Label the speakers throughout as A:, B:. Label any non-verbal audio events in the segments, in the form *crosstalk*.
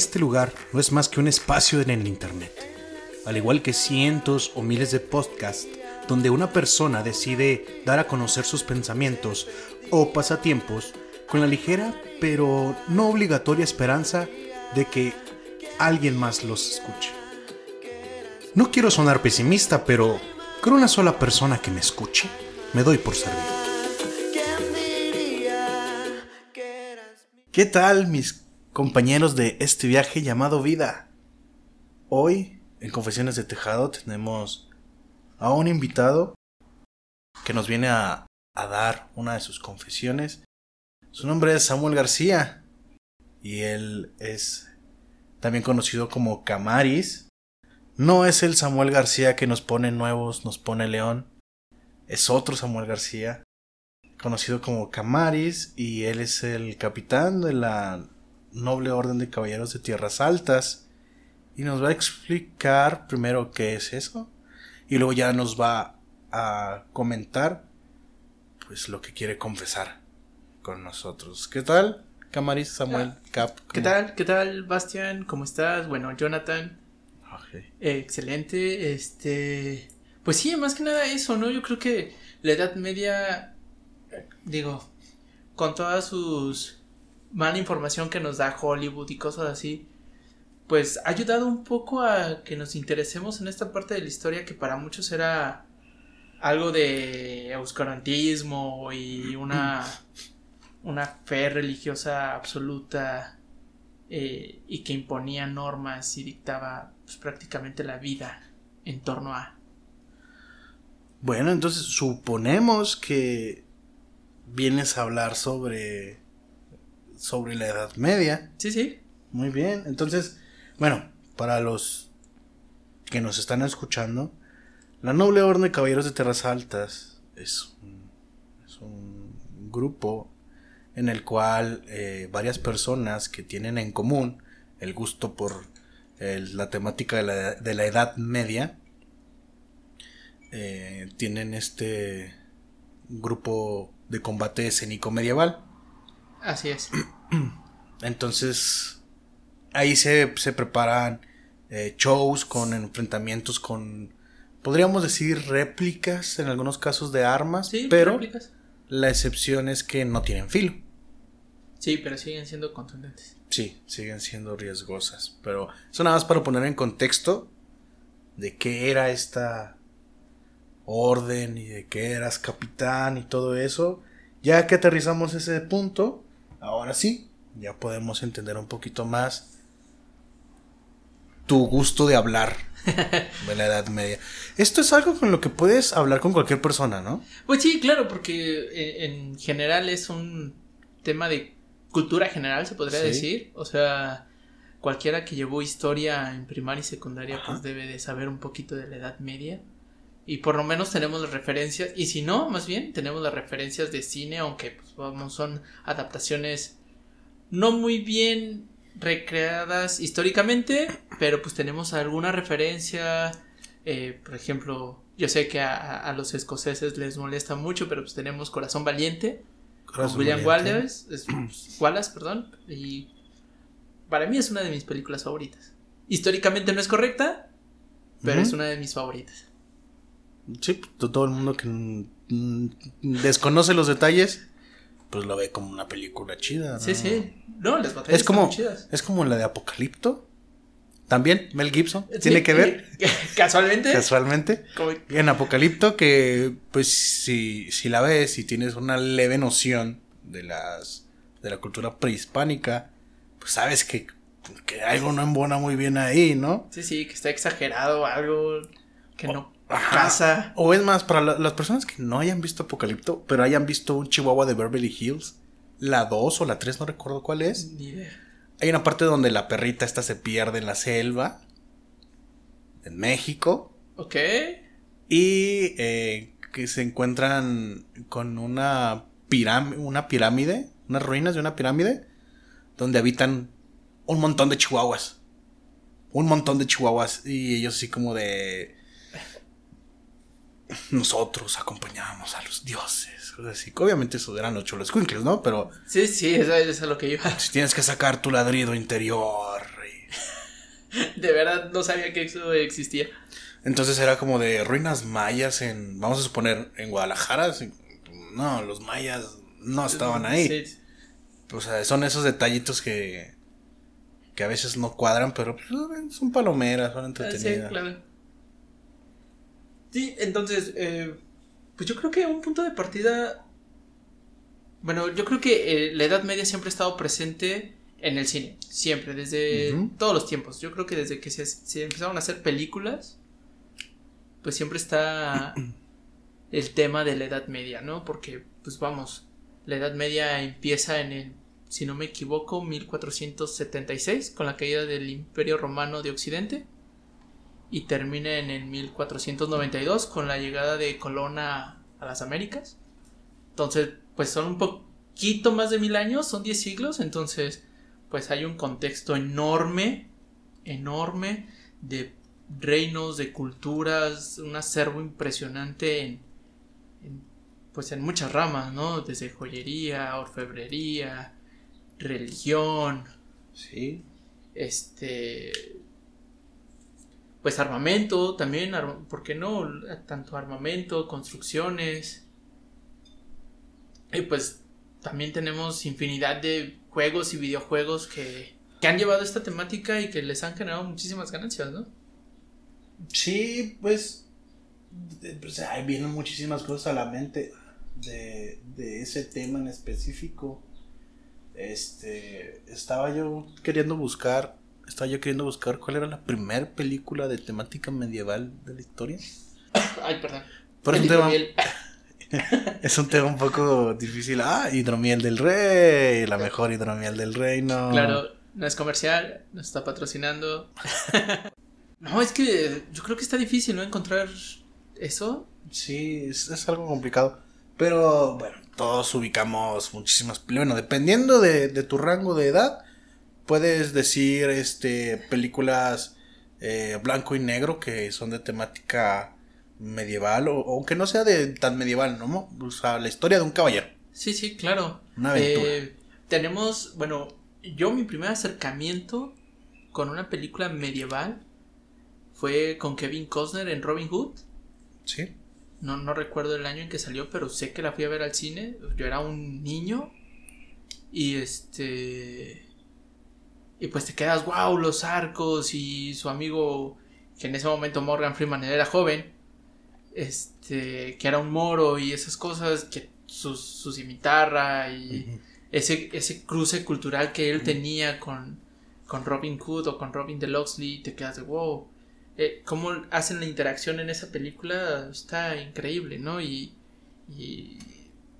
A: Este lugar no es más que un espacio en el Internet, al igual que cientos o miles de podcasts donde una persona decide dar a conocer sus pensamientos o pasatiempos con la ligera pero no obligatoria esperanza de que alguien más los escuche. No quiero sonar pesimista, pero con una sola persona que me escuche, me doy por servido. ¿Qué tal mis compañeros de este viaje llamado vida? Hoy, en Confesiones de Tejado, tenemos a un invitado que nos viene a, a dar una de sus confesiones. Su nombre es Samuel García y él es también conocido como Camaris. No es el Samuel García que nos pone nuevos, nos pone león. Es otro Samuel García, conocido como Camaris, y él es el capitán de la Noble Orden de Caballeros de Tierras Altas. Y nos va a explicar primero qué es eso, y luego ya nos va a comentar pues lo que quiere confesar con nosotros. ¿Qué tal? Camaris, Samuel, Cap.
B: ¿Qué tal? ¿Qué tal, Bastian? ¿Cómo estás? Bueno, Jonathan. Eh, excelente. Este. Pues sí, más que nada eso, ¿no? Yo creo que la Edad Media. Digo. Con todas sus. Mala información que nos da Hollywood y cosas así. Pues ha ayudado un poco a que nos interesemos en esta parte de la historia que para muchos era algo de oscurantismo y una una fe religiosa absoluta eh, y que imponía normas y dictaba pues, prácticamente la vida en torno a.
A: Bueno, entonces suponemos que vienes a hablar sobre sobre la Edad Media.
B: Sí, sí.
A: Muy bien. Entonces, bueno, para los que nos están escuchando, la Noble Orden de Caballeros de Terras Altas es es un grupo en el cual eh, varias personas que tienen en común el gusto por la temática de la, de la, Edad Media eh, tienen este grupo de combate escénico medieval.
B: Así es. *clears throat*
A: Entonces, ahí se, se preparan eh, shows con enfrentamientos con, podríamos decir, réplicas en algunos casos de armas, pero la excepción es que no tienen filo.
B: Sí, pero siguen siendo contundentes.
A: Sí, siguen siendo riesgosas. Pero eso nada más para poner en contexto de qué era esta orden y de qué eras capitán y todo eso. Ya que aterrizamos ese punto, ahora sí, ya podemos entender un poquito más tu gusto de hablar *laughs* de la Edad Media. Esto es algo con lo que puedes hablar con cualquier persona, ¿no?
B: Pues sí, claro, porque eh, en general es un tema de cultura general, se podría decir. O sea, cualquiera que llevó historia en primaria y secundaria, pues debe de saber un poquito de la Edad Media. Y por lo menos tenemos las referencias, y si no, más bien, tenemos las referencias de cine, aunque pues, vamos, son adaptaciones no muy bien recreadas históricamente, pero pues tenemos alguna referencia, eh, por ejemplo, yo sé que a, a, los escoceses les molesta mucho, pero pues tenemos Corazón Valiente, William Wallace, Wallace, perdón, y para mí es una de mis películas favoritas. Históricamente no es correcta, pero es una de mis favoritas.
A: Sí, pues, todo el mundo que desconoce los detalles, pues lo ve como una película chida.
B: Sí, sí. No, las batallas
A: es como, chidas. Es como la de Apocalipto. También, Mel Gibson. ¿Tiene que ver? *laughs*
B: Casualmente.
A: Casualmente. En Apocalipto, que pues si, si la ves y tienes una leve noción de las de la cultura prehispánica, pues sabes que, que algo no embona muy bien ahí, ¿no?
B: Sí, sí, que está exagerado, algo que no pasa.
A: O es más, para las personas que no hayan visto Apocalipto, pero hayan visto un Chihuahua de Beverly Hills, la 2 o la 3, no recuerdo cuál es.
B: Ni idea
A: hay una parte donde la perrita esta se pierde en la selva. En México.
B: Ok.
A: Y eh, que se encuentran con una, pirámide, una pirámide, unas ruinas de una pirámide, donde habitan un montón de chihuahuas. Un montón de chihuahuas. Y ellos así como de... Nosotros acompañamos a los dioses Obviamente eso eran los cholos ¿no? Pero.
B: Sí, sí, eso, es lo que iba.
A: Si tienes que sacar tu ladrido interior *laughs*
B: de verdad no sabía que eso existía.
A: Entonces era como de ruinas mayas en, vamos a suponer, en Guadalajara. No, los mayas no estaban ahí. O sea, son esos detallitos que, que a veces no cuadran, pero pues, son palomeras, son entretenidas.
B: Sí, claro. Sí, entonces, eh, pues yo creo que un punto de partida. Bueno, yo creo que eh, la Edad Media siempre ha estado presente en el cine, siempre, desde todos los tiempos. Yo creo que desde que se, se, empezaron a hacer películas, pues siempre está *clears throat* el tema de la Edad Media, ¿no? Porque, pues vamos, la Edad Media empieza en el, si no me equivoco, 1476, con la caída del Imperio Romano de Occidente y termina en el 1492 con la llegada de Colón a, las Américas. Entonces, pues son un poquito más de mil años, son diez siglos, entonces, pues hay un contexto enorme, enorme de reinos, de culturas, un acervo impresionante en, pues en muchas ramas, ¿no? Desde joyería, orfebrería, religión.
A: Sí.
B: Este, pues armamento también, ¿por qué no? Tanto armamento, construcciones. Y pues también tenemos infinidad de juegos y videojuegos que, que han llevado esta temática y que les han generado muchísimas ganancias, ¿no?
A: Sí, pues, pues ahí vienen muchísimas cosas a la mente de, de ese tema en específico. Este, estaba yo queriendo buscar estaba yo queriendo buscar cuál era la primera película de temática medieval de la historia. *coughs*
B: Ay, perdón.
A: es, un tema, *laughs* es un tema un poco difícil. Ah, hidromiel del rey, la mejor hidromiel del reino.
B: Claro, no es comercial, nos está patrocinando. *laughs* no, es que yo creo que está difícil, ¿no? Encontrar eso.
A: Sí, es, algo complicado. Pero bueno, todos ubicamos muchísimas. Bueno, dependiendo de, de tu rango de edad puedes decir este películas eh, blanco y negro que son de temática medieval o aunque no sea de tan medieval, ¿no? O sea, la historia de un caballero.
B: Sí, sí, claro.
A: Una aventura.
B: Eh, tenemos, bueno, yo mi primer acercamiento con una película medieval fue con Kevin Costner en Robin Hood.
A: Sí.
B: No, no recuerdo el año en que salió, pero sé que la fui a ver al cine. Yo era un niño. Y este. Y pues te quedas, wow, los arcos y su amigo, que en ese momento Morgan Freeman era joven, este, que era un moro y esas cosas, que su, su cimitarra y ese, ese cruce cultural que él tenía con, con Robin Hood o con Robin de Loxley, te quedas de, wow, eh, cómo hacen la interacción en esa película está increíble, ¿no? Y, y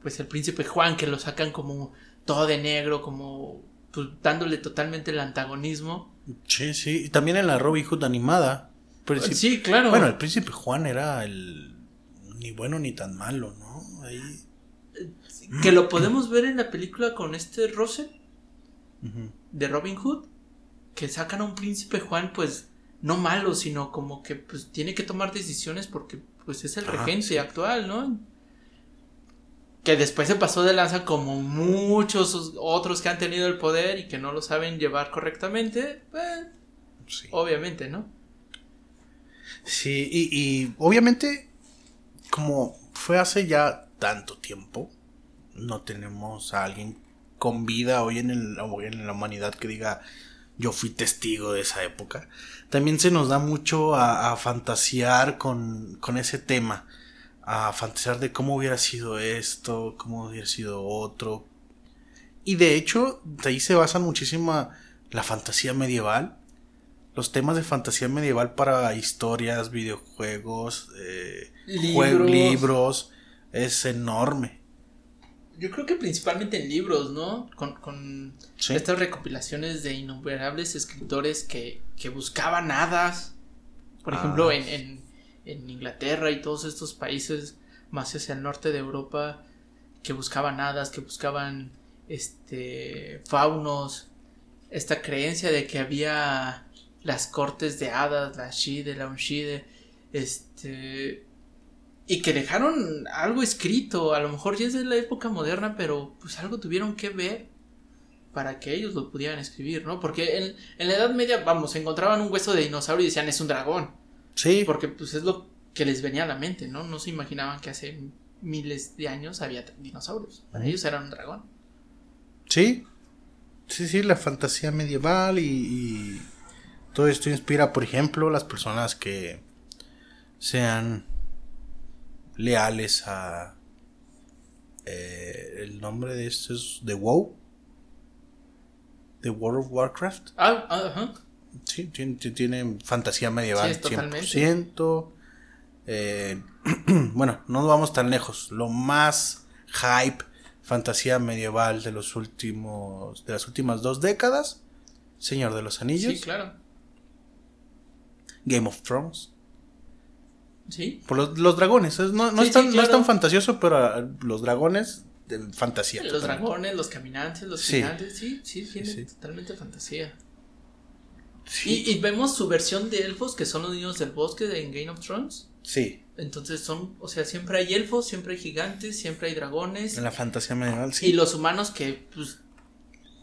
B: pues el príncipe Juan que lo sacan como todo de negro, como pues, dándole totalmente el antagonismo.
A: Sí, sí, y también en la Robin Hood animada.
B: sí, claro.
A: Bueno, el príncipe Juan era el ni bueno ni tan malo, ¿no? Ahí...
B: Que lo podemos ver en la película con este Russell de Robin Hood, que sacan a un príncipe Juan, pues no malo, sino como que pues tiene que tomar decisiones porque pues es el regente actual, ¿no? Que después se pasó de lanza como muchos otros que han tenido el poder y que no lo saben llevar correctamente, pues, obviamente, ¿no?
A: Sí, y, obviamente, como fue hace ya tanto tiempo, no tenemos a alguien con vida hoy en, el, en la humanidad que diga yo fui testigo de esa época. También se nos da mucho a, a fantasear con, con ese tema a fantasear de cómo hubiera sido esto, cómo hubiera sido otro. Y de hecho, de ahí se basa muchísimo la fantasía medieval. Los temas de fantasía medieval para historias, videojuegos, eh, libros. libros, es enorme.
B: Yo creo que principalmente en libros, ¿no? Con, estas recopilaciones de innumerables escritores que, que buscaban hadas. Por ejemplo, ah. en en Inglaterra y todos estos países más hacia el norte de Europa que buscaban hadas, que buscaban este faunos, esta creencia de que había las cortes de hadas, la Shide, la Unshide, este y que dejaron algo escrito, a lo mejor ya es de la época moderna, pero pues algo tuvieron que ver para que ellos lo pudieran escribir, ¿no? Porque en, en la Edad Media, vamos, encontraban un hueso de dinosaurio y decían es un dragón.
A: Sí.
B: Porque pues es lo que les venía a la mente, ¿no? No se imaginaban que hace miles de años había dinosaurios. Para ellos eran un dragón.
A: Sí. Sí, sí, la fantasía medieval y, y todo esto inspira, por ejemplo, las personas que sean leales a eh, el nombre de esto es The WoW The World of Warcraft
B: ah, ah ajá.
A: Sí tiene, tiene fantasía medieval
B: Sí, es totalmente.
A: 100% eh, *clears throat* bueno no vamos tan lejos lo más hype fantasía medieval de los últimos de las últimas dos décadas Señor de los Anillos
B: Sí, claro.
A: Game of Thrones
B: Sí.
A: Por los, los dragones, es- no, no,
B: Sí,
A: es tan,
B: sí,
A: no es
B: claro.
A: tan fantasioso, pero ah, los dragones de fantasía.
B: Los
A: totalmente.
B: dragones, los caminantes, los
A: Sí.
B: gigantes, sí, sí, tiene
A: sí.
B: totalmente fantasía.
A: Sí.
B: Y, y vemos su versión de elfos, que son los niños del bosque de, en Game of Thrones.
A: Sí,
B: Entonces son, o sea, siempre hay elfos, siempre hay gigantes, siempre hay dragones.
A: en la fantasía medieval,
B: Y
A: sí.
B: los humanos que, pues,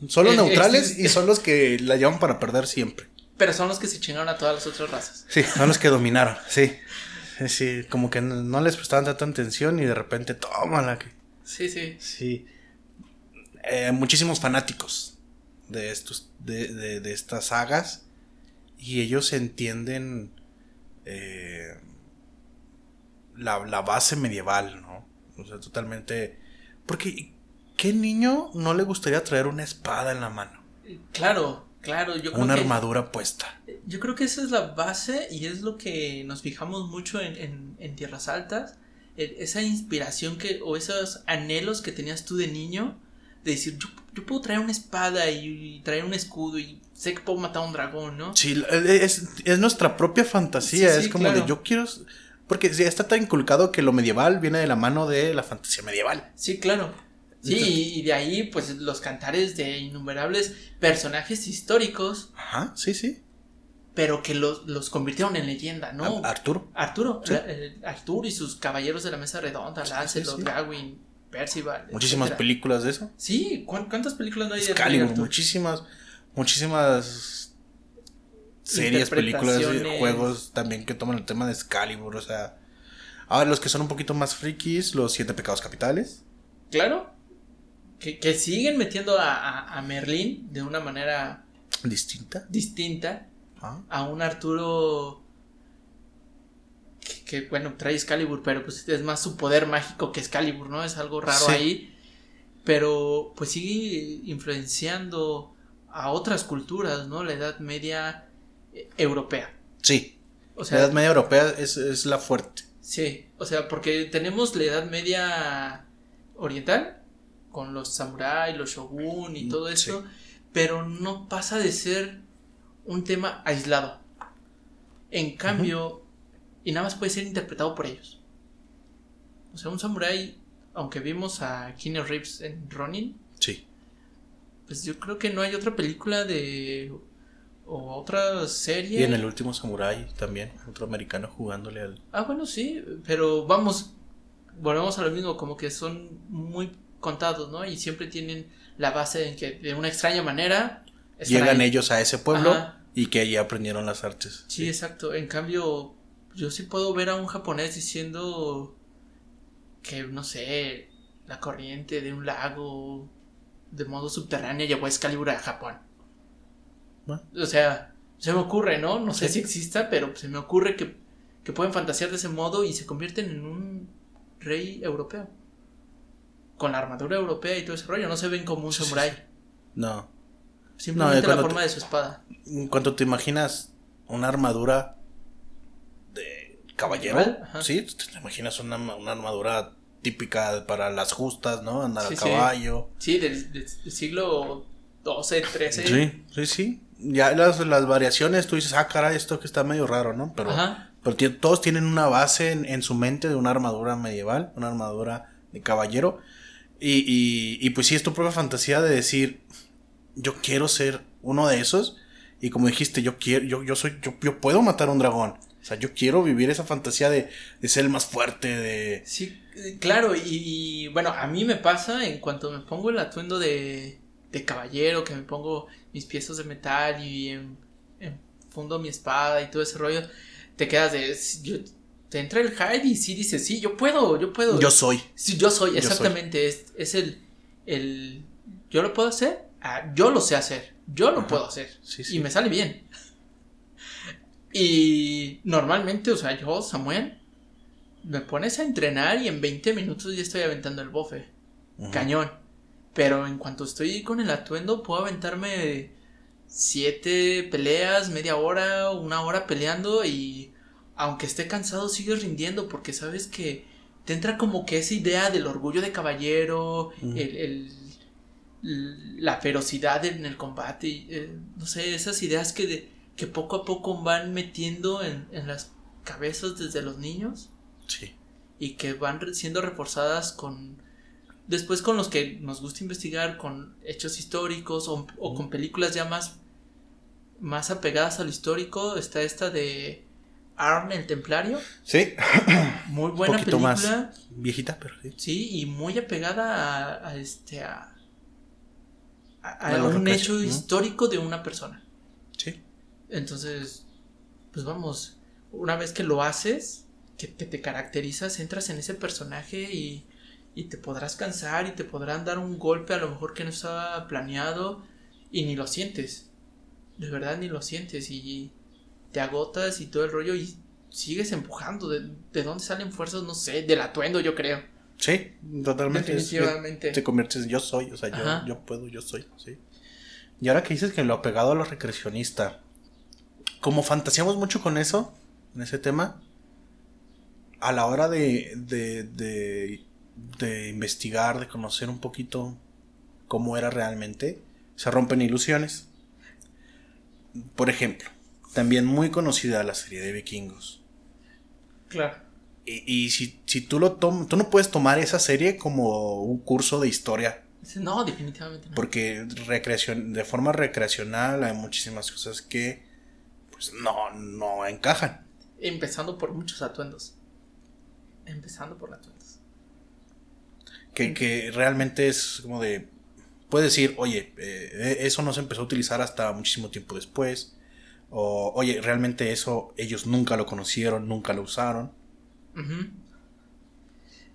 A: Son los
B: eh,
A: neutrales
B: existe-
A: y son los que la llevan para perder siempre.
B: pero son los que se chingaron a todas las otras razas.
A: Sí, son los que dominaron, sí. Sí, Sí, como que no, no les prestaban tanta atención y de repente, tómala. que-
B: Sí, sí.
A: Sí. Eh, muchísimos fanáticos de estos, de, de, de estas sagas. Y ellos entienden eh, la, la base medieval, ¿no? O sea, totalmente. Porque, ¿qué niño no le gustaría traer una espada en la mano?
B: Claro, claro, yo creo
A: Una
B: que
A: armadura puesta.
B: yo creo que esa es la base y es lo que nos fijamos mucho en, en, en Tierras Altas, el- esa inspiración que o esos anhelos que tenías tú de niño de decir yo, yo puedo traer una espada y, y traer un escudo y sé que puedo matar a un dragón, ¿no?
A: Sí, es, es nuestra propia fantasía.
B: Sí,
A: es
B: sí,
A: como
B: claro.
A: de yo quiero. Porque ya está tan inculcado que lo medieval viene de la mano de la fantasía medieval.
B: Sí, claro. Sí, y, de ahí pues los cantares de innumerables personajes históricos,
A: Ajá, sí, sí.
B: pero que los, los convirtieron en leyenda, ¿no?
A: Arturo.
B: Arturo,
A: Sí.
B: el- Arturo y sus caballeros de la mesa redonda,
A: Sí,
B: Lancelot,
A: sí, sí.
B: Percival.
A: Muchísimas
B: etcétera.
A: películas de eso.
B: Sí, ¿cuán- ¿cuántas películas no hay de
A: Excalibur, muchísimas, muchísimas series, películas, juegos también que toman el tema de Excalibur, o sea, ahora los que son un poquito más frikis, los siete pecados capitales.
B: Claro. Que, que siguen metiendo a, a, a Merlín de una manera
A: Distinta.
B: distinta
A: Ah,
B: a un Arturo que, que, bueno, trae Excalibur, pero pues es más su poder mágico que Excalibur, ¿no? Es algo raro
A: Sí.
B: ahí. Pero pues sigue influenciando a otras culturas, ¿no? La Edad Media eh, europea.
A: Sí,
B: O sea,
A: la Edad Media Europea es, es la fuerte.
B: Sí, o sea, porque tenemos la Edad Media oriental, con los samuráis, los shogun y todo
A: Sí.
B: eso, pero no pasa de ser un tema aislado. En cambio, y nada más puede ser interpretado por ellos. O sea, un samurái, aunque vimos a Keanu Reeves en Ronin,
A: Sí.
B: pues yo creo que no hay otra película de o otra serie.
A: Y en el último Samurai también, otro americano jugándole al...
B: Ah, bueno, sí, pero vamos, volvemos a lo mismo, como que son muy contados, ¿no? Y siempre tienen la base en que de una extraña manera
A: Llegan
B: ahí.
A: ellos a ese pueblo
B: Ajá.
A: y que allí aprendieron las artes.
B: Sí, exacto. En cambio, yo sí puedo ver a un japonés diciendo que, no sé, la corriente de un lago de modo subterráneo llevó a Excalibur a Japón.
A: Bueno.
B: O sea, se me ocurre, ¿no? No sé
A: Sí.
B: si exista, pero se me ocurre que, que pueden fantasear de ese modo y se convierten en un rey europeo. Con la armadura europea y todo ese rollo. No se ven como un samurái.
A: No.
B: Simplemente la
A: cuando
B: forma
A: te-
B: de su espada.
A: Cuando te imaginas una armadura caballero,
B: ajá.
A: sí, te imaginas una, una armadura típica para las justas, ¿no? Andar
B: Sí,
A: a caballo.
B: Sí, del, del siglo XII, XIII.
A: Sí, sí, sí. Ya las, las variaciones, tú dices, ah, caray, esto que está medio raro, ¿no? Pero,
B: Ajá.
A: pero todos tienen una base en, en su mente de una armadura medieval, una armadura de caballero. Y, y, y pues sí, es tu propia fantasía de decir, yo quiero ser uno de esos. Y como dijiste, yo quiero, yo, yo soy, yo, yo puedo matar a un dragón. O sea, yo quiero vivir esa fantasía de, de ser el más fuerte, de...
B: Sí, eh, claro, y, y, bueno, a mí me pasa en cuanto me pongo el atuendo de, de caballero, que me pongo mis piezas de metal y en, fundo mi espada y todo ese rollo, te quedas de... te entra el hide y sí dices, sí, yo puedo, yo puedo.
A: Yo soy.
B: Sí, yo soy, exactamente. Es, es el, el... Yo lo puedo hacer, ah, yo lo sé hacer, yo lo puedo hacer. Y me sale bien. Y normalmente, o sea, yo, Samuel, me pones a entrenar y en 20 minutos ya estoy aventando el bofe. Cañón. Pero en cuanto estoy con el atuendo, puedo aventarme siete peleas, media hora, una hora peleando y aunque esté cansado sigues rindiendo porque sabes que te entra como que esa idea del orgullo de caballero, el, la ferocidad en el combate, eh, no sé, esas ideas que, que poco a poco van metiendo en, en las cabezas desde los niños. Sí. Y que van siendo reforzadas con Después con los que nos gusta investigar con hechos históricos o, con películas ya más, más apegadas al histórico, está esta de Arm el Templario. Sí. *coughs* Muy buena película. Más
A: viejita, pero sí.
B: Sí, y muy apegada a, este a, a, un hecho histórico de una persona. Sí. Entonces, pues vamos, una vez que lo haces, que te caracterizas, entras en ese personaje y y te podrás cansar y te podrán dar un golpe a lo mejor que no estaba planeado y ni lo sientes. De verdad ni lo sientes y te agotas y todo el rollo y sigues empujando. ¿De, dónde salen fuerzas? No sé, del atuendo yo creo.
A: Sí, totalmente. Definitivamente. te conviertes en yo soy, o sea, yo, yo, puedo, yo soy, sí. Y ahora que dices que lo ha pegado a lo recreacionista, como fantaseamos mucho con eso, en ese tema, a la hora de, de de investigar, de conocer un poquito cómo era realmente, se rompen ilusiones. Por ejemplo, también muy conocida la serie de vikingos. Claro. Y, si, si, tú lo tomas, tú no puedes tomar esa serie como un curso de historia.
B: No, definitivamente no.
A: Porque recreación, de forma recreacional hay muchísimas cosas que pues no, no encajan.
B: Empezando por muchos atuendos. Empezando por atuendos
A: que, realmente es como de, puedes decir, oye, eh, eso no se empezó a utilizar hasta muchísimo tiempo después, o oye, realmente eso ellos nunca lo conocieron, nunca lo usaron.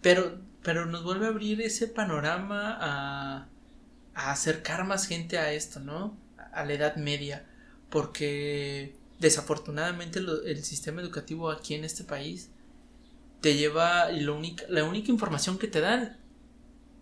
B: Pero, pero nos vuelve a abrir ese panorama a, a acercar más gente a esto, ¿no? A la Edad Media, porque desafortunadamente el sistema educativo aquí en este país te lleva lo única, la única información que te dan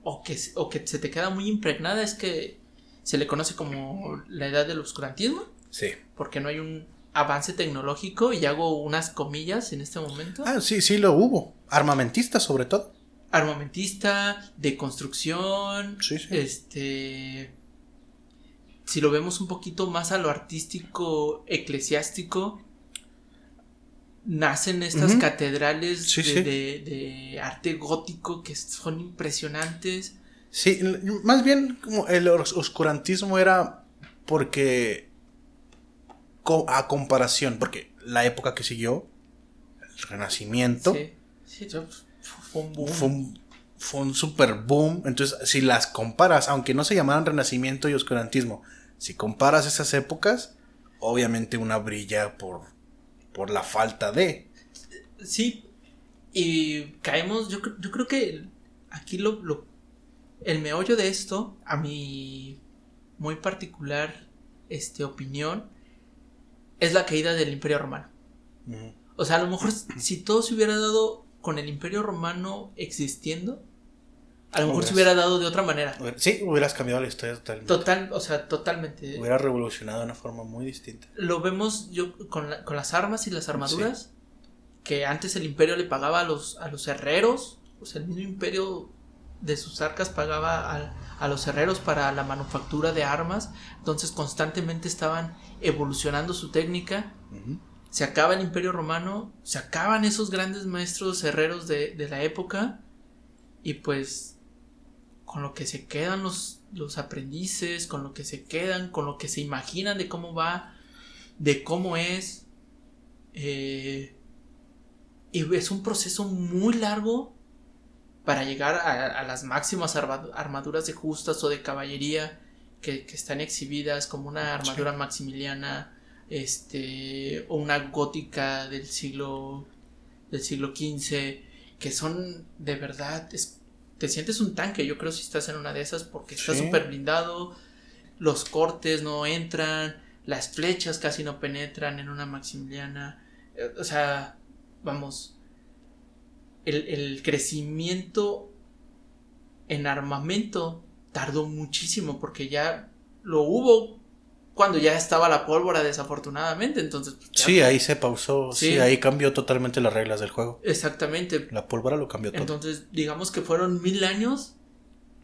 B: o que, o que se te queda muy impregnada es que se le conoce como la edad del oscurantismo. Sí. Porque no hay un avance tecnológico y hago unas comillas en este momento.
A: Ah, sí, sí lo hubo. Armamentista sobre todo.
B: Armamentista, de construcción. Sí, sí. Este. Si lo vemos un poquito más a lo artístico eclesiástico, nacen estas catedrales de, arte gótico que son impresionantes.
A: Sí, más bien como el oscurantismo era porque a comparación, porque la época que siguió, el Renacimiento, fue un boom. Fue un, super boom. Entonces, si las comparas, aunque no se llamaran Renacimiento y oscurantismo, si comparas esas épocas, obviamente una brilla por por la falta de.
B: Sí, y caemos, yo, yo creo que aquí lo, lo, el meollo de esto, a mi muy particular este, opinión, es la caída del Imperio Romano. O sea, a lo mejor si todo se hubiera dado con el Imperio Romano existiendo, a lo mejor se hubiera dado de otra manera.
A: Sí, hubieras cambiado la historia totalmente.
B: Total, o sea, totalmente.
A: Hubiera revolucionado de una forma muy distinta.
B: Lo vemos yo con, las armas y las armaduras. Que antes el imperio le pagaba a los, a los herreros. O sea, el mismo imperio de sus arcas pagaba a, los herreros para la manufactura de armas. Entonces constantemente estaban evolucionando su técnica. Se acaba el imperio romano. Se acaban esos grandes maestros herreros de, de la época. Y pues con lo que se quedan los, los aprendices, con lo que se quedan, con lo que se imaginan de cómo va, de cómo es. Eh, y es un proceso muy largo para llegar a, las máximas armaduras de justas o de caballería que, están exhibidas como una armadura maximiliana, este, o una gótica del siglo, del siglo XV, que son de verdad, te sientes un tanque, yo creo si estás en una de esas porque está súper blindado, los cortes no entran, las flechas casi no penetran en una maximiliana, eh, o sea, vamos, el, el crecimiento en armamento tardó muchísimo porque ya lo hubo cuando ya estaba la pólvora desafortunadamente, entonces... Pues,
A: sí, ahí se pausó, sí. ahí cambió totalmente las reglas del juego.
B: Exactamente.
A: La pólvora lo cambió todo.
B: Entonces, digamos que fueron mil años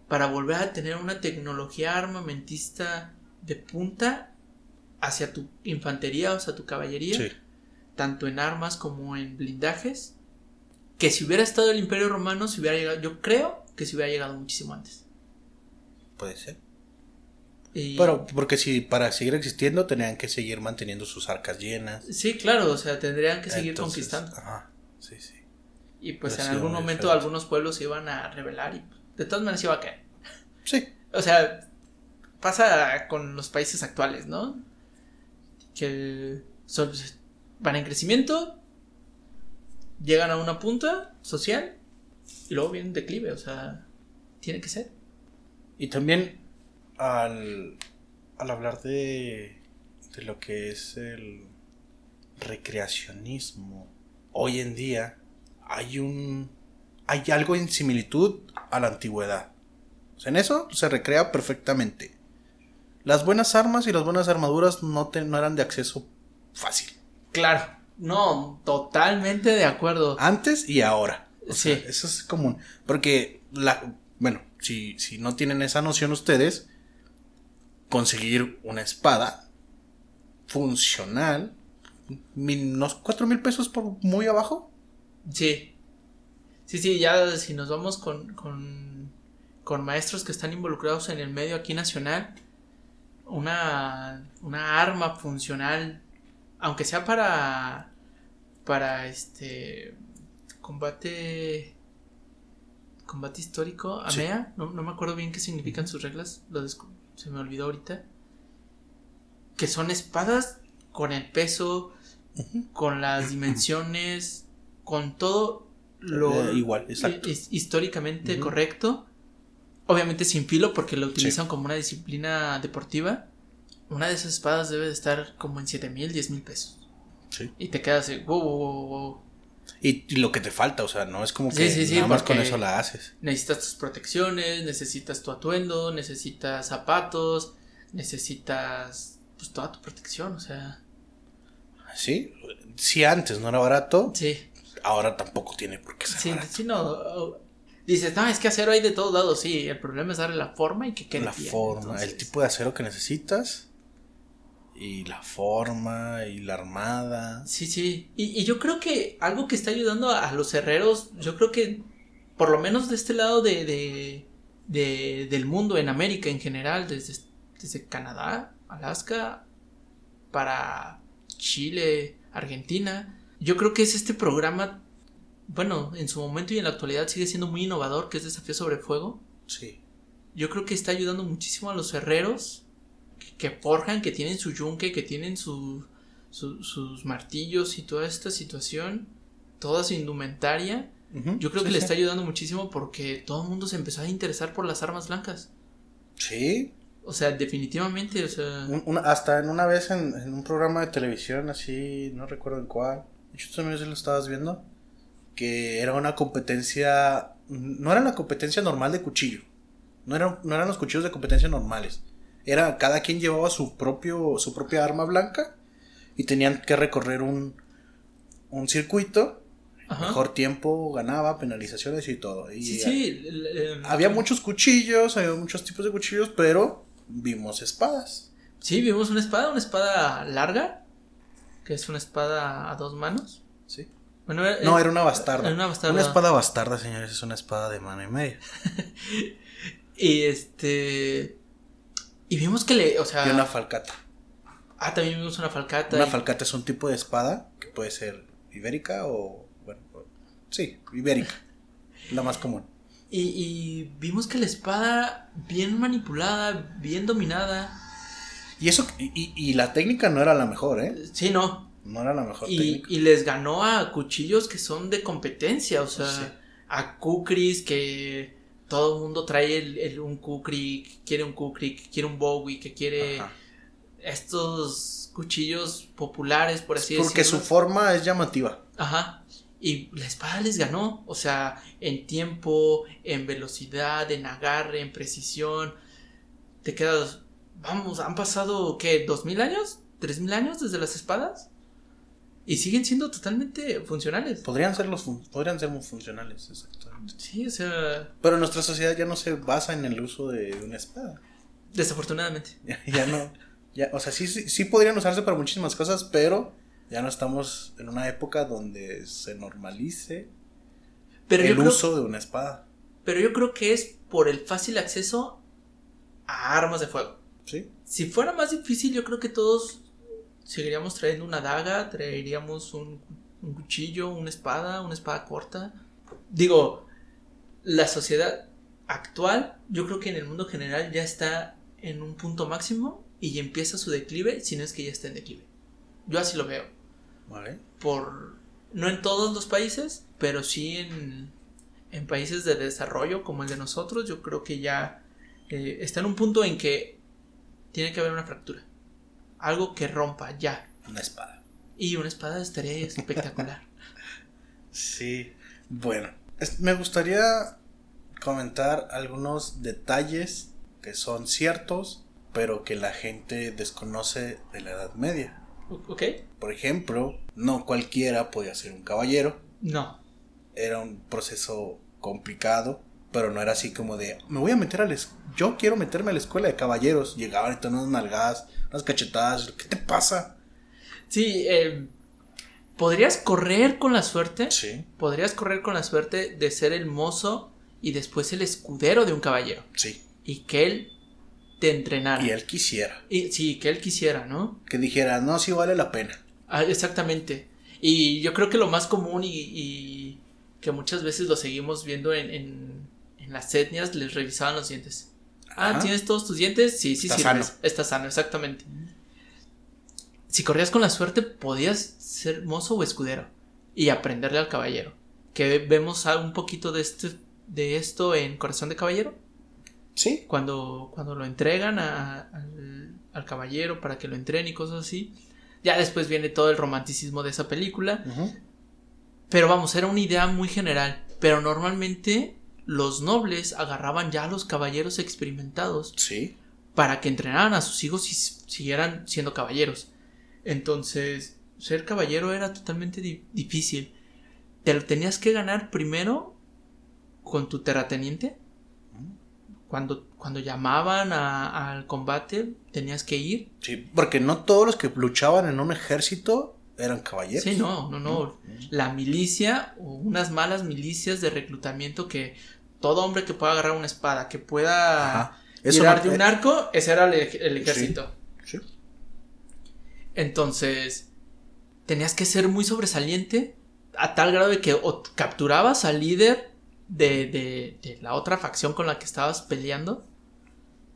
B: para volver a tener una tecnología armamentista de punta hacia tu infantería, o sea, tu caballería, sí. tanto en armas como en blindajes, que si hubiera estado el Imperio Romano, si hubiera llegado, yo creo que se hubiera llegado muchísimo antes.
A: Puede ser. Pero porque si para seguir existiendo tenían que seguir manteniendo sus arcas llenas.
B: Sí, claro, o sea, tendrían que seguir conquistando. Ajá, sí, sí. Y pues en algún momento algunos pueblos se iban a rebelar y de todas maneras iba a caer. Sí. O sea, pasa con los países actuales, ¿no? Que son, van en crecimiento, llegan a una punta social y luego viene un declive, o sea, tiene que ser.
A: Y también al, al hablar de, de lo que es el recreacionismo, hoy en día hay un hay algo en similitud a la antigüedad. en eso se recrea perfectamente. Las buenas armas y las buenas armaduras no, no eran de acceso fácil.
B: Claro, no, totalmente de acuerdo.
A: Antes y ahora. sí. eso es común. Porque la, bueno, si, si no tienen esa noción ustedes, conseguir una espada funcional, unos cuatro mil pesos por muy abajo.
B: Sí. Sí, sí, ya si nos vamos con, con, con maestros que están involucrados en el medio aquí nacional, una, una arma funcional, aunque sea para, para este combate combate histórico, AMEA, no, no, me acuerdo bien qué significan sus reglas, lo se me olvidó ahorita, que son espadas con el peso, con las *clears throat* dimensiones, con todo lo
A: eh, igual,
B: históricamente correcto, obviamente sin filo porque lo utilizan como una disciplina deportiva. Una de esas espadas debe de estar como en 7 mil, 10 mil pesos. Sí. Y te quedas así, wow, wow, wow,
A: y, lo que te falta, o sea, no es como que nada más con eso la haces.
B: Necesitas tus protecciones, necesitas tu atuendo, necesitas zapatos, necesitas pues toda tu protección, o sea.
A: Sí, si antes no era barato, sí. ahora tampoco tiene por qué ser
B: sí, Sí, no. Dices, no, es que acero hay de todos lados, sí. El problema es darle la forma y que quede
A: La forma, el tipo de acero que necesitas y la forma y la armada.
B: Sí, sí. Y, yo creo que algo que está ayudando a, los herreros, yo creo que por lo menos de este lado de, de, del mundo, en América en general, desde, desde Canadá, Alaska, para Chile, Argentina, yo creo que es este programa, bueno, en su momento y en la actualidad sigue siendo muy innovador, que es Desafío sobre Fuego. Sí. Yo creo que está ayudando muchísimo a los herreros que forjan, que tienen su yunque, que tienen sus martillos y toda esta situación, toda su indumentaria, yo creo que le está ayudando muchísimo porque todo el mundo se empezó a interesar por las armas blancas. Sí. O sea, definitivamente, o sea...
A: hasta en una vez en, un programa de televisión así, no recuerdo en cuál, de hecho también lo estabas viendo, que era una competencia, no era la competencia normal de cuchillo, no eran, no eran los cuchillos de competencia normales, era cada quien llevaba su propio su propia arma blanca y tenían que recorrer un un circuito mejor tiempo ganaba penalizaciones y todo y sí, sí, había muchos cuchillos había muchos tipos de cuchillos pero vimos espadas
B: sí vimos una espada una espada larga que es una espada a dos manos sí
A: bueno, no, era una bastarda. una bastarda. Una espada bastarda, señores, es una espada de mano y media. *laughs*
B: y este. Y vimos que le, o sea...
A: Y una falcata.
B: Ah, también vimos una falcata.
A: Una falcata es un tipo de espada que puede ser ibérica o, bueno, sí, ibérica, *laughs* la más común.
B: Y, y vimos que la espada, bien manipulada, bien dominada.
A: Y eso, y, y la técnica no era la mejor, ¿eh?
B: Sí, no.
A: No era la mejor
B: Y,
A: técnica.
B: y les ganó a cuchillos que son de competencia, o sea,
A: Sí.
B: a Kukris que todo el mundo trae el, el- un Kukri, que quiere un Kukri, que quiere un Bowie, que quiere
A: Ajá.
B: estos cuchillos populares, por así
A: Porque su
B: decirlo.
A: forma es llamativa.
B: Ajá. Y la espada les ganó, o sea, en tiempo, en velocidad, en agarre, en precisión. Te quedas, vamos, han pasado, ¿qué? ¿Dos mil años? ¿Tres mil años desde las espadas? Y siguen siendo totalmente funcionales.
A: Podrían ser, los, fun- podrían ser muy funcionales, exactamente.
B: Sí, o sea,
A: Pero nuestra sociedad ya no se basa en el uso de una espada.
B: desafortunadamente. *laughs*
A: Ya, ya no. Ya, o sea, sí, sí, sí podrían usarse para muchísimas cosas, pero ya no estamos en una época donde se normalice
B: Pero
A: el
B: creo,
A: uso de una espada.
B: pero yo creo que es por el fácil acceso a armas de fuego.
A: ¿Sí?
B: Si fuera más difícil, yo creo que todos seguiríamos trayendo una daga, traeríamos un, un cuchillo, una espada, una espada corta. Digo, la sociedad actual, yo creo que en el mundo general ya está en un punto máximo y empieza su declive, si no es que ya está en declive. Yo así lo veo.
A: Vale.
B: Por, no en todos los países, pero sí en, en países de desarrollo como el de nosotros, yo creo que ya eh, está en un punto en que tiene que haber una fractura. Algo que rompa ya.
A: Una espada.
B: Y una espada estaría espectacular. *laughs*
A: Sí. Bueno, es- me gustaría comentar algunos detalles que son ciertos, pero que la gente desconoce de la Edad Media.
B: ¿Ok?
A: Por ejemplo, no cualquiera podía ser un caballero.
B: No.
A: Era un proceso complicado, pero no era así como de, me voy a meter a la es- yo quiero meterme a la escuela de caballeros. Llegaban y unas nalgadas, unas cachetadas, ¿qué te pasa?
B: Sí, eh, podrías correr con la suerte.
A: Sí,
B: Podrías correr con la suerte de ser el mozo y después el escudero de un caballero.
A: sí.
B: Y que él te entrenara.
A: Y él quisiera.
B: Y, sí, que él quisiera, ¿no?
A: Que dijera, no, sí vale la pena.
B: Ah, exactamente. Y yo creo que lo más común y, y que muchas veces lo seguimos viendo en, en, en las etnias, les revisaban los dientes. Ah,
A: Ajá.
B: ¿tienes todos tus dientes? Sí, sí, sí.
A: sano.
B: Está sano, exactamente. Si corrías con la suerte, podías ser mozo o escudero y aprenderle al caballero. Que vemos un poquito de, este, de esto en Corazón de Caballero
A: Sí.
B: cuando, cuando lo entregan a- al, al caballero para que lo entrene y cosas así. Ya después viene todo el romanticismo de esa película. Pero vamos, era una idea muy general. Pero normalmente los nobles agarraban ya a los caballeros experimentados
A: Sí.
B: para que entrenaran a sus hijos y siguieran siendo caballeros. Entonces, ser caballero era totalmente di- difícil. Te lo tenías que ganar primero con tu terrateniente. Cuando, cuando llamaban a- al combate, tenías que ir.
A: Sí, porque no todos los que luchaban en un ejército eran caballeros.
B: Sí, no, no, no. La milicia o unas malas milicias de reclutamiento que todo hombre que pueda agarrar una espada, que pueda.
A: Eso
B: tirar de un arco, ese era el, ej- el ejército.
A: sí.
B: Entonces, tenías que ser muy sobresaliente a tal grado de que o capturabas al líder de, de- de la otra facción con la que estabas peleando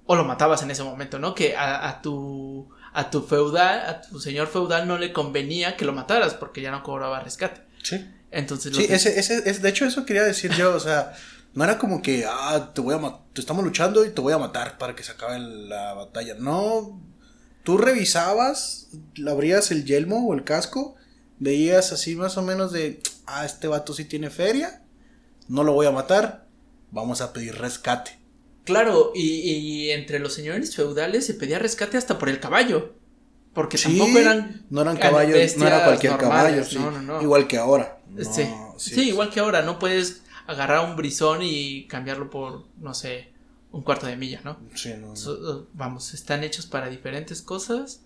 B: o lo matabas en ese momento, ¿no? Que a, a tu a tu feudal, a tu señor feudal no le convenía que lo mataras porque ya no cobraba rescate.
A: Sí.
B: Entonces,
A: Sí, ese, ese, es, de hecho eso quería decir yo, o sea, no era como que, ah, te voy a te estamos luchando y te voy a matar para que se acabe la batalla. No, tú revisabas, abrías el yelmo o el casco, veías así más o menos de, ah, este vato sí tiene feria, no lo voy a matar, vamos a pedir rescate.
B: Claro, y, y entre los señores feudales se pedía rescate hasta por el caballo. Porque
A: Sí,
B: tampoco eran
A: no eran caballos, no era cualquier
B: normales,
A: caballo, sí,
B: no, no, no.
A: igual que ahora.
B: Sí, igual que ahora, no puedes agarrar un brisón y cambiarlo por, no sé, un cuarto de milla, ¿no?
A: Sí, no.
B: So- vamos, están hechos para diferentes cosas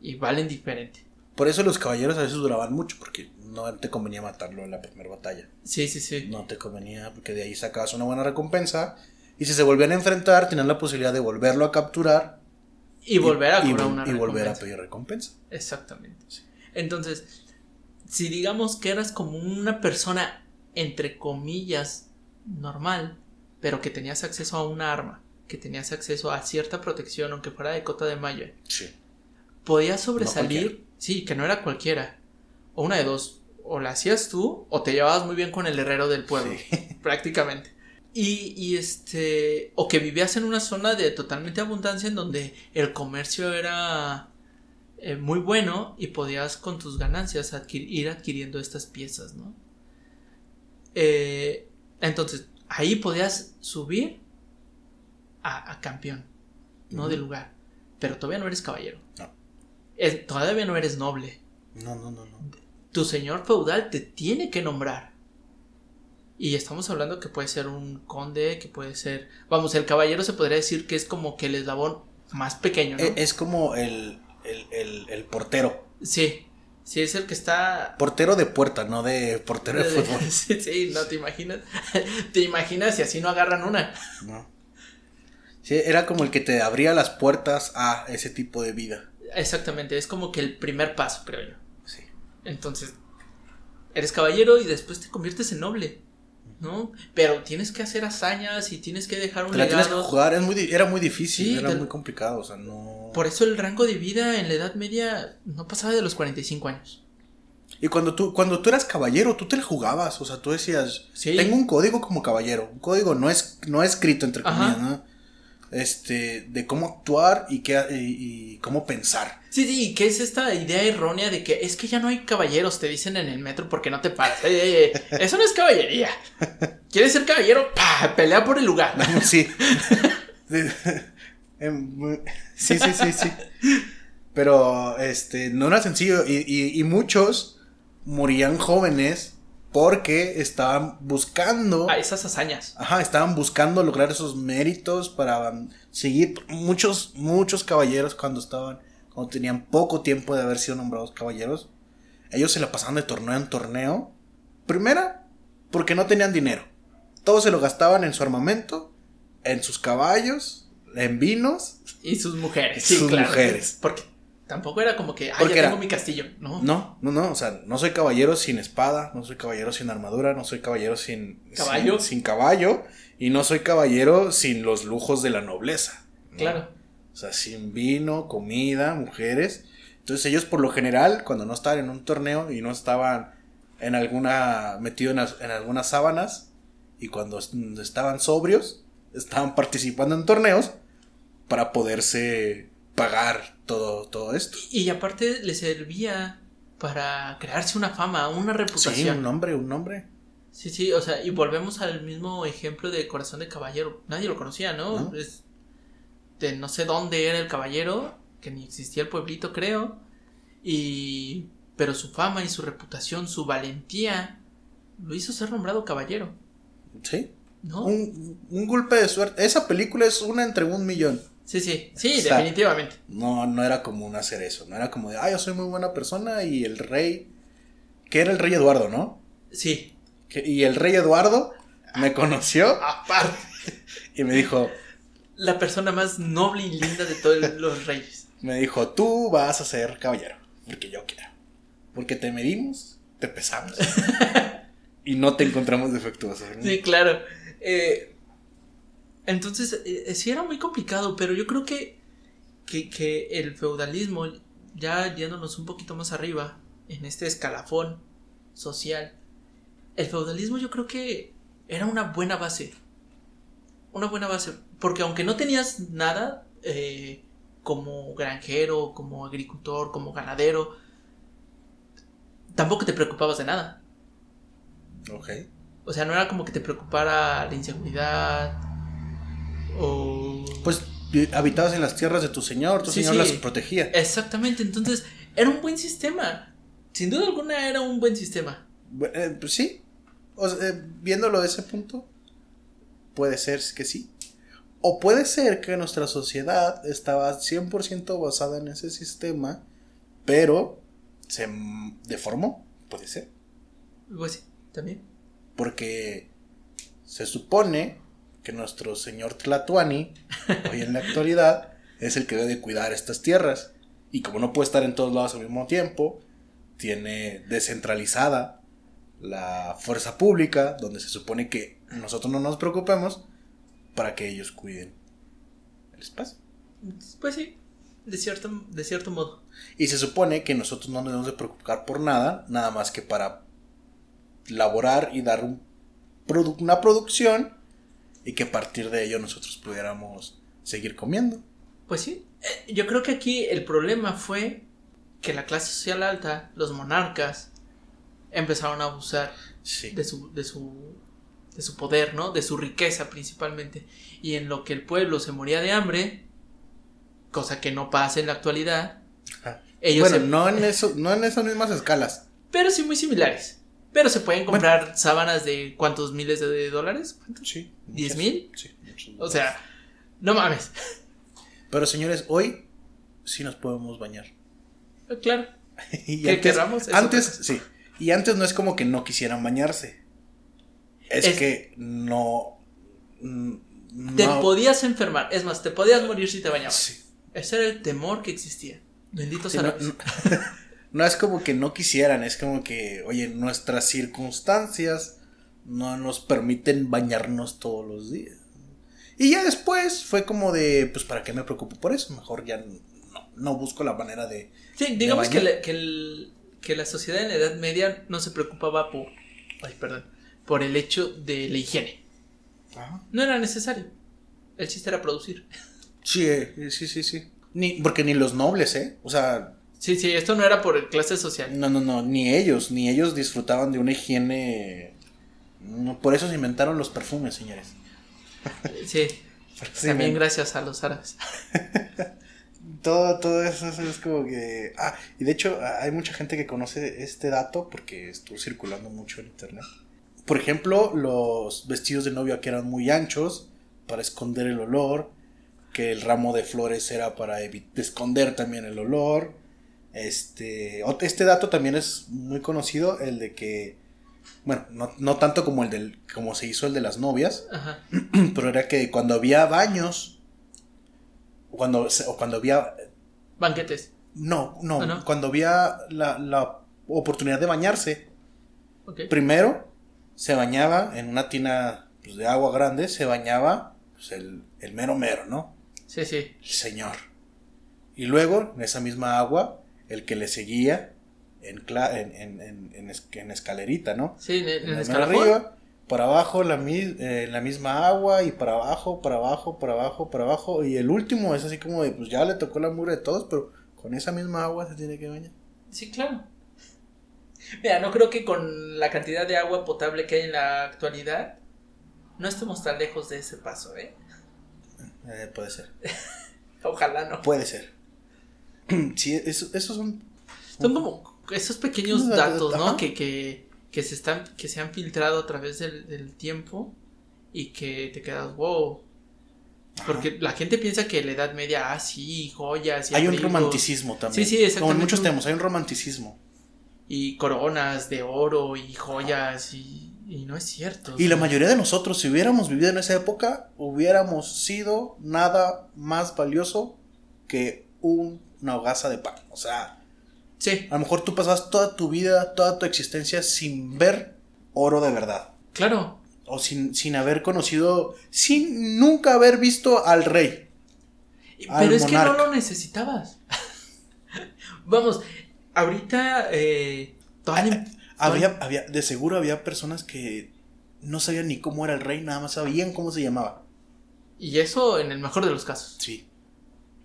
B: y valen diferente.
A: Por eso los caballeros a veces duraban mucho, porque no te convenía matarlo en la primera batalla.
B: Sí, sí, sí.
A: No te convenía, porque de ahí sacabas una buena recompensa. Y si se volvían a enfrentar, tenían la posibilidad de volverlo a capturar.
B: Y volver a
A: y
B: cobrar
A: vol-
B: una
A: y volver a pedir recompensa.
B: Exactamente. Entonces, si digamos que eras como una persona, entre comillas, normal, pero que tenías acceso a un arma, que tenías acceso a cierta protección, aunque fuera de cota de mayo,
A: Sí.
B: podías sobresalir, sí, que no era cualquiera, o una de dos, o la hacías tú, o te llevabas muy bien con el herrero del pueblo, *laughs* prácticamente. Y, y este, o que vivías en una zona de totalmente abundancia en donde el comercio era eh, muy bueno y podías con tus ganancias adquir- ir adquiriendo estas piezas, ¿no? Eh, entonces, ahí podías subir a, a campeón, ¿no? De lugar. Pero todavía no eres caballero.
A: No.
B: Es- todavía no eres noble.
A: No, no, no, no.
B: Tu señor feudal te tiene que nombrar. Y estamos hablando que puede ser un conde, que puede ser... Vamos, el caballero se podría decir que es como que el eslabón más pequeño, ¿no?
A: E- Es como el, el, el, el portero.
B: Sí, sí, es el que está...
A: Portero de puerta, no de portero de *laughs* fútbol.
B: sí, sí, no te imaginas. *laughs* te imaginas si así no agarran una.
A: No. Sí, era como el que te abría las puertas a ese tipo de vida.
B: Exactamente, es como que el primer paso, creo yo.
A: Sí.
B: Entonces, eres caballero y después te conviertes en noble, ¿no? Pero tienes que hacer hazañas y tienes que dejar un
A: Te la tienes que
B: legado.
A: jugar, es muy, era muy difícil,
B: Sí,
A: era
B: te-
A: muy complicado, o sea, no...
B: Por eso el rango de vida en la Edad Media no pasaba de los 45 años.
A: Y cuando tú, cuando tú eras caballero, tú te la jugabas, o sea, tú decías,
B: Sí.
A: tengo un código como caballero, un código no, es, no escrito, entre comillas, ¿no? Este, de cómo actuar y, qué, y, y cómo pensar.
B: Sí, sí, ¿qué es esta idea errónea de que es que ya no hay caballeros, te dicen en el metro porque no te paras? Eh, eh, eh, eso no es caballería. ¿Quieres ser caballero? ¡Pah! Pelea por el lugar.
A: Sí. *laughs* De- em, sí, sí, sí, sí. Pero, este, no era sencillo y- y muchos morían jóvenes porque estaban buscando...
B: A esas hazañas.
A: Ajá, estaban buscando lograr esos méritos para um, seguir. Muchos, muchos caballeros cuando estaban, cuando tenían poco tiempo de haber sido nombrados caballeros, ellos se la pasaban de torneo en torneo. Primera, porque no tenían dinero. Todo se lo gastaban en su armamento, en sus caballos, en vinos.
B: Y sus mujeres.
A: Sus
B: sí, claro.
A: mujeres.
B: Porque tampoco era como que, ah,
A: Porque
B: ya
A: era-
B: tengo mi castillo. No.
A: No, no, no, o sea, no soy caballero sin espada, no soy caballero sin armadura, no soy caballero sin
B: ¿Caballo?
A: sin, sin caballo y no soy caballero sin los lujos de la nobleza. ¿no?
B: Claro.
A: O sea, sin vino, comida, mujeres. Entonces ellos por lo general, cuando no estaban en un torneo y no estaban en alguna, metido en, en algunas sábanas, y cuando est- estaban sobrios, estaban participando en torneos para poderse pagar todo, todo esto.
B: Y aparte le servía para crearse una fama, una
A: Sí,
B: reputación.
A: un nombre, un nombre.
B: Sí, sí, o sea, y volvemos al mismo ejemplo de Corazón de Caballero. Nadie lo conocía, ¿no?
A: ¿No?
B: Es de no sé dónde era el caballero, que ni existía el pueblito, creo. Y. Pero su fama y su reputación, su valentía, lo hizo ser nombrado caballero,
A: Sí.
B: ¿no?
A: Un, un golpe de suerte. Esa película es una entre un millón.
B: Sí, sí, sí,
A: O sea,
B: definitivamente.
A: No, no era común hacer eso. No era como de, ah, yo soy muy buena persona y el rey. Que era el rey Eduardo, ¿no?
B: Sí.
A: Que- y el rey Eduardo me conoció
B: Aparte,
A: y me dijo,
B: la persona más noble y linda de todos los reyes.
A: me dijo, tú vas a ser caballero, porque yo quiero. Porque te medimos, te pesamos. *laughs* y no te encontramos defectuoso. ¿no?
B: Sí, claro. Eh, entonces, eh, sí era muy complicado, pero yo creo que, que, que el feudalismo, ya yéndonos un poquito más arriba, en este escalafón social, el feudalismo yo creo que era una buena base. Una buena base. Porque aunque no tenías nada, eh, como granjero, como agricultor, como ganadero, tampoco te preocupabas de nada.
A: Ok.
B: O sea, no era como que te preocupara la inseguridad o...
A: Pues eh, habitabas en las tierras de tu señor, tu
B: Sí,
A: señor
B: sí.
A: las protegía.
B: Exactamente, entonces era un buen sistema. Sin duda alguna era un buen sistema.
A: Eh, pues sí. O sea, eh, viéndolo de ese punto, puede ser que sí. O puede ser que nuestra sociedad estaba 100% basada en ese sistema, pero se deformó. Puede ser.
B: Pues sí, también.
A: Porque se supone que nuestro señor Tlatuani, hoy en la actualidad, es el que debe de cuidar estas tierras. Y como no puede estar en todos lados al mismo tiempo, tiene descentralizada la fuerza pública, donde se supone que nosotros no nos preocupemos, para que ellos cuiden el espacio.
B: Pues sí, de cierto, de cierto modo.
A: Y se supone que nosotros no nos debemos de preocupar por nada, nada más que para laborar y dar un una producción y que a partir de ello nosotros pudiéramos seguir comiendo.
B: Pues sí, eh, yo creo que aquí el problema fue que la clase social alta, los monarcas, empezaron a abusar de, su, de, su, de su poder, ¿no? De su riqueza principalmente. Y en lo que el pueblo se moría de hambre, cosa que no pasa en la actualidad.
A: Ellos bueno, no, en eso, no en esas mismas escalas.
B: Pero sí muy similares. Pero se pueden comprar sábanas de cuántos miles de dólares? Sí. ¿Diez mil? Sí. O sea, no mames.
A: Pero señores, hoy sí nos podemos bañar.
B: Eh, claro. *laughs*
A: y que queramos. Antes, sí. Y antes no es como que no quisieran bañarse. Es, que no,
B: Te podías enfermar. Es más, te podías morir si te bañabas. Sí. Ese era el temor que existía. Bendito sea
A: no *laughs* es como que no quisieran, es como que, oye, nuestras circunstancias no nos permiten bañarnos todos los días. Y ya después fue como de, pues, ¿para qué me preocupo por eso? Mejor ya no, busco la manera de...
B: Sí, digamos que, que, la sociedad en la Edad Media no se preocupaba por, ay, perdón, por el hecho de la higiene. No era necesario. El chiste era producir.
A: Sí, eh, sí, sí, sí. Ni, porque ni los nobles, ¿eh? O sea,
B: Sí, sí, esto no era por clase social.
A: No, no, no, ni ellos, ni ellos disfrutaban de una higiene. por eso se inventaron los perfumes, señores. *laughs*
B: Sí. también gracias a los árabes. *laughs*
A: todo, todo eso es como que. Ah, y de hecho, hay mucha gente que conoce este dato porque estuvo circulando mucho en internet. Por ejemplo, los vestidos de novia que eran muy anchos para esconder el olor, que el ramo de flores era para esconder también el olor este, este dato también es muy conocido, el de que, bueno, no, tanto como el del, como se hizo el de las novias, *clears throat* pero era que cuando había baños, cuando, o cuando había...
B: Banquetes.
A: No, no, ah, cuando había la, oportunidad de bañarse, primero se bañaba en una tina pues, de agua grande, se bañaba pues, el, el mero mero, ¿no?
B: Sí, sí.
A: señor. Y luego, en esa misma agua, el que le seguía en, en, en, en escalerita, ¿no?
B: Sí, en,
A: arriba, para abajo la, eh, la misma agua y para abajo, para abajo, para abajo, para abajo. Y el último es así como de, pues ya le tocó la mugre de todos, pero con esa misma agua se tiene que bañar.
B: Sí, claro. Mira, no creo que con la cantidad de agua potable que hay en la actualidad, no estemos tan lejos de ese paso, ¿eh?
A: eh puede ser. *laughs*
B: Ojalá no.
A: Puede ser. *clears throat* sí, esos son.
B: Son como esos pequeños datos, ¿no? Que, que, que, se están, que se han filtrado a través del, tiempo y que te quedas, wow. Porque la gente piensa que la Edad Media, ah, sí, joyas.
A: Y hay un romanticismo también. Sí, sí, exactamente. Como en muchos temas, hay un romanticismo.
B: Y coronas de oro y joyas y, y no es cierto.
A: Y la mayoría de nosotros, si hubiéramos vivido en esa época, hubiéramos sido nada más valioso que un una hogaza de pan. O sea,
B: sí.
A: a lo mejor tú pasabas toda tu vida, toda tu existencia sin ver oro de verdad.
B: Claro.
A: O sin, sin haber conocido, sin nunca haber visto al rey.
B: Pero es que no lo necesitabas. *laughs* Vamos, ahorita eh, *laughs*
A: había, había, de seguro había personas que no sabían ni cómo era el rey, nada más sabían cómo se llamaba.
B: Y eso en el mejor de los casos.
A: Sí.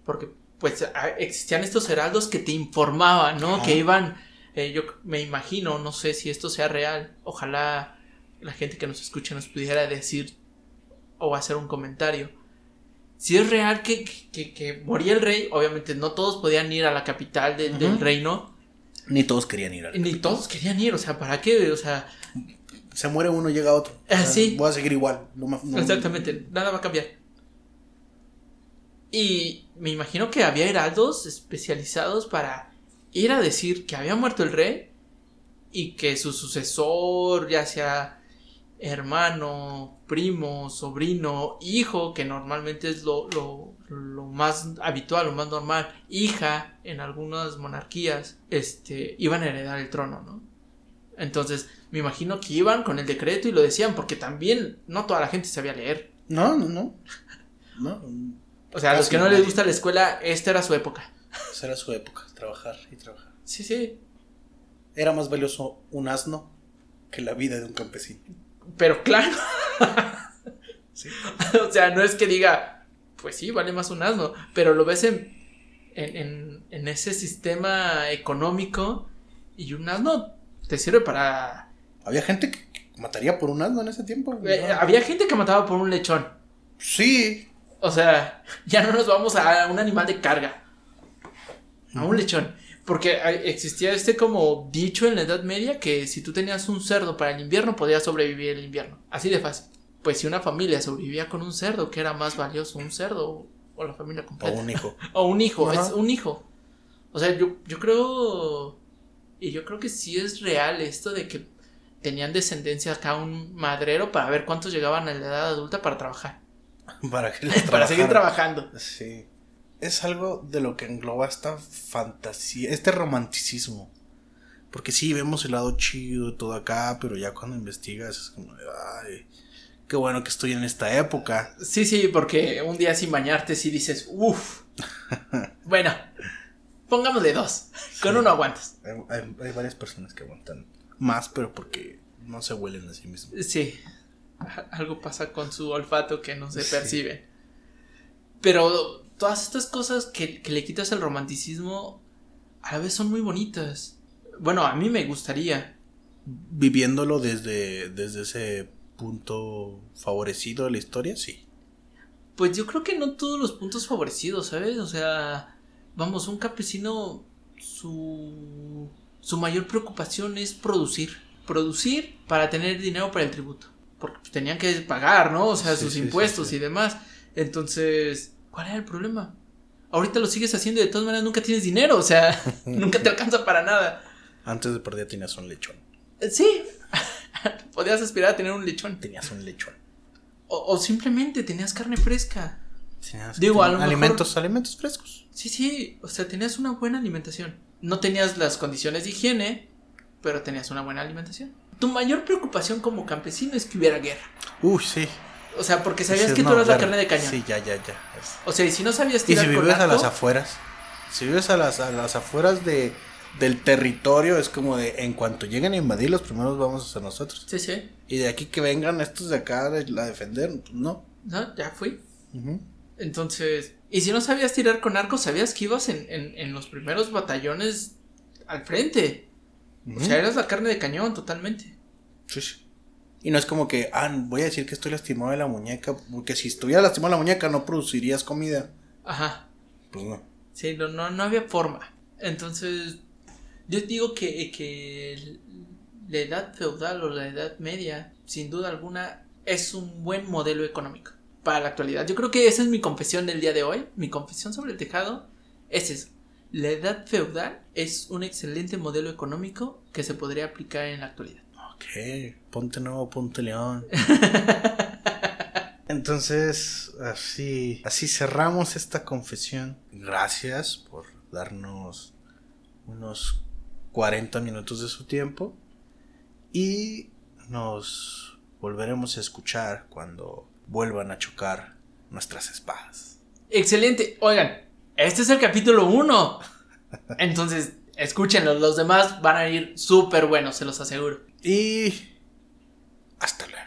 B: Porque pues existían estos heraldos que te informaban, ¿no? Que iban, eh, yo me imagino, no sé si esto sea real, ojalá la gente que nos escucha nos pudiera decir o hacer un comentario. Si es real que, que, moría el rey, obviamente no todos podían ir a la capital del reino.
A: Ni todos querían ir.
B: Ni todos querían ir, o sea, ¿para qué? O sea...
A: Se muere uno, llega otro.
B: Ah,
A: voy a seguir igual.
B: Exactamente, nada va a cambiar. Y me imagino que había heraldos especializados para ir a decir que había muerto el rey y que su sucesor, ya sea hermano, primo, sobrino, hijo, que normalmente es lo, lo, lo, más habitual, lo más normal, hija en algunas monarquías, este, iban a heredar el trono, ¿no? Entonces, me imagino que iban con el decreto y lo decían, porque también no toda la gente sabía leer.
A: No, no, no. No.
B: O sea, a los que no les gusta la escuela, esta era su época.
A: Esa era su época, trabajar y trabajar.
B: Sí, sí.
A: Era más valioso un asno que la vida de un campesino.
B: Pero claro. *laughs* o sea, no es que diga, pues sí, vale más un asno, pero lo ves en, en, en, ese sistema económico y un asno te sirve para...
A: Había gente que mataría por un asno en ese tiempo.
B: Eh, había gente que mataba por un lechón.
A: Sí.
B: O sea, ya no nos vamos a un animal de carga. A un lechón. Porque existía este como dicho en la Edad Media que si tú tenías un cerdo para el invierno podías sobrevivir el invierno. Así de fácil. Pues si una familia sobrevivía con un cerdo, ¿qué era más valioso? ¿Un cerdo o la familia completa?
A: O un hijo. *laughs*
B: o un hijo, es un hijo. O sea, yo, yo creo... Y yo creo que sí es real esto de que tenían descendencia acá un madrero para ver cuántos llegaban a la edad adulta para trabajar. *laughs*
A: para, que
B: para seguir trabajando.
A: Sí es algo de lo que engloba esta fantasía, este romanticismo. Porque sí, vemos el lado chido, todo acá, pero ya cuando investigas es como, ay, qué bueno que estoy en esta época.
B: Sí, sí, porque un día sin bañarte sí dices, uff. *laughs* bueno, pongámosle dos. Con uno aguantas.
A: Hay, varias personas que aguantan más, pero porque no se huelen a sí mismos.
B: Sí, *laughs* algo pasa con su olfato que no se percibe. Pero todas estas cosas que, le quitas el romanticismo a la vez son muy bonitas. Bueno, a mí me gustaría.
A: Viviéndolo desde, desde ese punto favorecido de la historia, sí.
B: Pues yo creo que no todos los puntos favorecidos, ¿sabes? O sea, vamos, un campesino, su, su mayor preocupación es producir. Producir para tener dinero para el tributo. Porque tenían que pagar, ¿no? O sea, sus impuestos y demás. Entonces, ¿Cuál era el problema? Ahorita lo sigues haciendo y de todas maneras nunca tienes dinero, o sea, *laughs* nunca te alcanza para nada.
A: Antes de perder tenías un lechón.
B: Eh, sí, *laughs* podías aspirar a tener un lechón.
A: Tenías un lechón.
B: O, simplemente tenías carne fresca.
A: Tenías Digo, alimentos, alimentos frescos.
B: Sí, sí, o sea, tenías una buena alimentación. No tenías las condiciones de higiene, pero tenías una buena alimentación. Tu mayor preocupación como campesino es que hubiera guerra.
A: Uy, sí.
B: O sea, porque sabías que tú eras la carne de cañón.
A: Sí, ya, ya, ya.
B: O sea, y si no sabías
A: tirar Y si vives a las afueras, si vives a las, a las afueras de, del territorio, es como de, en cuanto lleguen a invadir, los primeros vamos a ser nosotros.
B: Sí, sí.
A: Y de aquí que vengan estos de acá a defender, no.
B: No, ya fui. Entonces, y si no sabías tirar con arco, sabías que ibas en, en, en los primeros batallones al frente. O sea, eras la carne de cañón totalmente.
A: Sí, sí. Y no es como que, ah, voy a decir que estoy lastimado de la muñeca, porque si estuviera lastimado de la muñeca no producirías comida.
B: Ajá.
A: Pues no.
B: Sí, no, no, no había forma. Entonces, yo digo que, que la edad feudal o la edad media, sin duda alguna, es un buen modelo económico para la actualidad. Yo creo que esa es mi confesión del día de hoy. Mi confesión sobre el tejado es eso. La edad feudal es un excelente modelo económico que se podría aplicar en la actualidad.
A: Ok, ponte nuevo, ponte león. *laughs* Entonces, así, así cerramos esta confesión. Gracias por darnos unos 40 minutos de su tiempo. Y nos volveremos a escuchar cuando vuelvan a chocar nuestras espadas.
B: Excelente. Oigan, este es el capítulo 1. Entonces, escúchenlo. Los demás van a ir súper buenos, se los aseguro.
A: Y hasta luego.